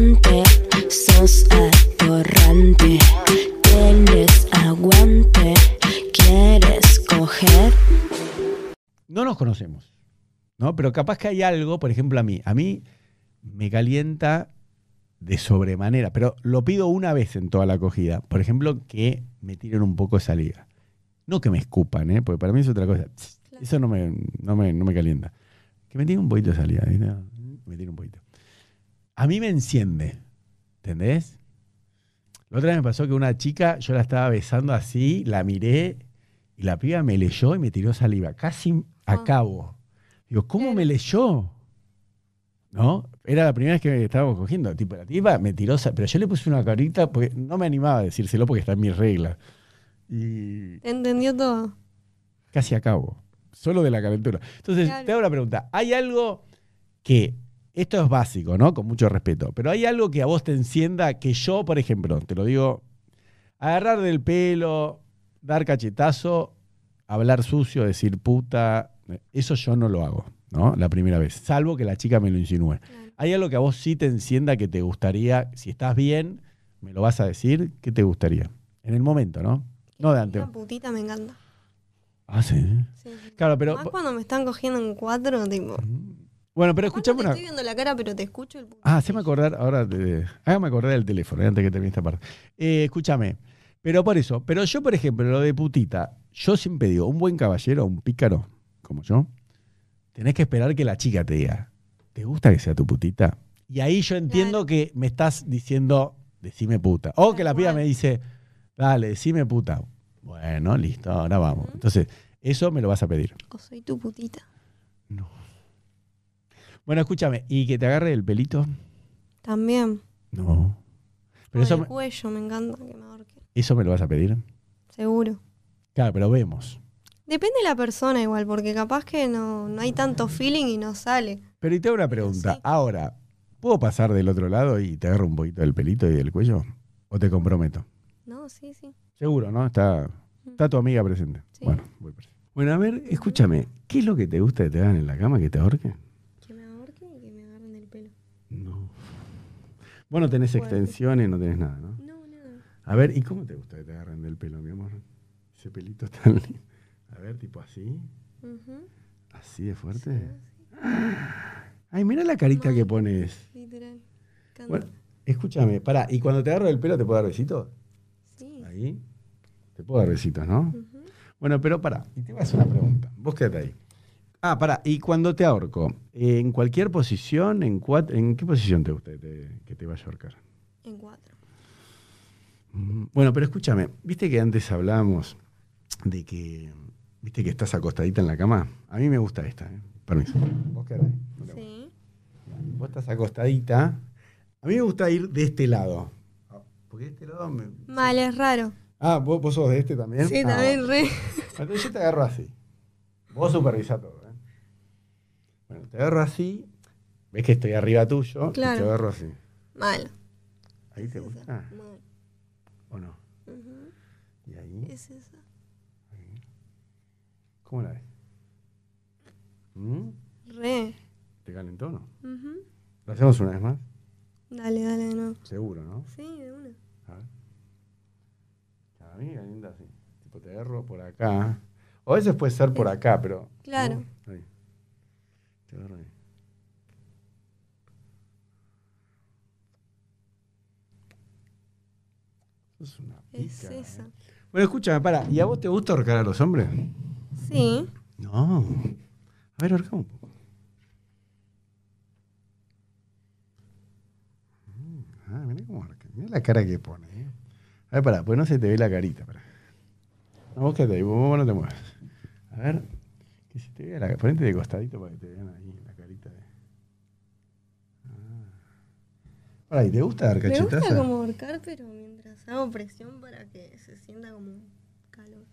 atorrante, sos atorrante. Tienes aguante, quieres coger. No nos conocemos, ¿no? Pero capaz que hay algo, por ejemplo, a mí. A mí me calienta de sobremanera, pero lo pido una vez en toda la acogida. Por ejemplo, que me tiren un poco de saliva. No que me escupan, ¿eh? porque para mí es otra cosa. Eso no me, no, me, no me calienta. Que me tiren un poquito de saliva. Me tiren un poquito. A mí me enciende, ¿entendés? La otra vez me pasó que una chica, yo la estaba besando así, la miré y la piba me leyó y me tiró saliva. Casi Ah. acabo. Digo, ¿cómo me leyó? ¿No? Era la primera vez que estábamos cogiendo. Tipo, la tipa me tiró, pero yo le puse una carita porque no me animaba a decírselo porque está en mis reglas. Y Te entendió todo. casi acabo. Solo de la calentura. Entonces, Claro. te hago la pregunta. ¿Hay algo que, esto es básico, ¿no? Con mucho respeto, pero hay algo que a vos te encienda que yo, por ejemplo, te lo digo, agarrar del pelo, dar cachetazo, hablar sucio, decir puta, eso yo no lo hago, ¿no? La primera vez, salvo que la chica me lo insinúe. ¿Hay algo que a vos sí te encienda que te gustaría, si estás bien, me lo vas a decir, ¿qué te gustaría? En el momento, ¿no? No de antes. Una putita me encanta. Ah, sí. Sí, sí. Claro, pero... Más cuando me están cogiendo en cuatro, tipo. Bueno, pero escuchame una... estoy viendo la cara, pero te escucho el puto. Ah, haceme acordar, ahora, te- hágame acordar del teléfono, antes que termine esta parte. Eh, escúchame, pero por eso, pero yo, por ejemplo, lo de putita, yo siempre digo, un buen caballero, un pícaro, como yo, tenés que esperar que la chica te diga, ¿te gusta que sea tu putita? Y ahí yo entiendo que me estás diciendo, decime puta. O que la piba me dice, dale, decime puta. Bueno, listo, ahora vamos. Entonces, eso me lo vas a pedir. O soy tu putita. No. Bueno, escúchame, ¿y que te agarre el pelito? También. No. Pero eso el me, cuello, me encanta que me ahorque. eso me lo vas a pedir. Seguro. Claro, pero vemos. Depende de la persona igual, porque capaz que no, no hay tanto feeling y no sale. Pero y te hago una pregunta. sí. Ahora, ¿puedo pasar del otro lado y te agarro un poquito del pelito y del cuello? ¿O te comprometo? No, sí, sí. Seguro, ¿no? Está, está tu amiga presente. Sí. Bueno, voy presente. Bueno, a ver, escúchame. ¿Qué es lo que te gusta que te hagan en la cama, que te ahorquen? Que me ahorque y que me agarren el pelo. No. Vos no tenés Fuerte. extensiones, no tenés nada, ¿no? No, nada. A ver, ¿y cómo te gusta que te agarren del pelo, mi amor? Ese pelito tan lindo. A ver, tipo así. Ujú. ¿Así de fuerte? Ay, mira la carita que pones. Literal. Canta. Bueno, escúchame, pará, ¿y cuando te agarro el pelo te puedo dar besitos? Sí. Ahí. Te puedo dar besitos, ¿no? Ujú. Bueno, pero pará, y te voy a hacer una pregunta. Vos quédate ahí. Ah, pará, y cuando te ahorco, ¿en cualquier posición, en, cuat- en qué posición te gusta que te, que te vaya a ahorcar? En cuatro. Mm, Bueno, pero escúchame, viste que antes hablábamos de que, viste que estás acostadita en la cama. A mí me gusta esta, ¿eh? Permiso. Vos muevas. Sí. Vos estás acostadita. A mí me gusta ir de este lado. Porque de este lado me... Mal, es raro. Ah, ¿vos, vos sos de este también. Sí, Ah, también re. Entonces yo te agarro así. Vos supervisá todo. Bueno, te agarro así. Ves que estoy arriba tuyo. y Claro. te agarro así. Mal. ¿Ahí te gusta? Mal. ¿O no? Ujú. ¿Y ahí? Es esa. ¿Cómo la ves? ¿Mm? Re. ¿Te calentó o no? Ujú. ¿Lo hacemos una vez más? Dale, dale de nuevo. Seguro, ¿no? Sí, de una. A ver. A mí me calienta así. Tipo, te agarro por acá. O a veces puede ser por acá, pero. Claro. ¿no? Ahí. Te ahí. Sos una Es pícara, ¿eh? esa. Bueno, escúchame, para. ¿Y a vos te gusta ahorcar a los hombres? Sí. No. A ver, ahorca un poco. Mm, Ah, mirá cómo ahorca. Mirá la cara que pone. ¿eh? A ver, pará, pues no se te ve la carita. Pará. No, vos quédate ahí, vos, vos no te muevas. A ver, que se te vea la Ponete de costadito para que te vean ahí la carita. De... Ah. Pará, ¿y te gusta dar Me gusta cachetazo? como ahorcar, pero mientras hago presión para que se sienta como calor.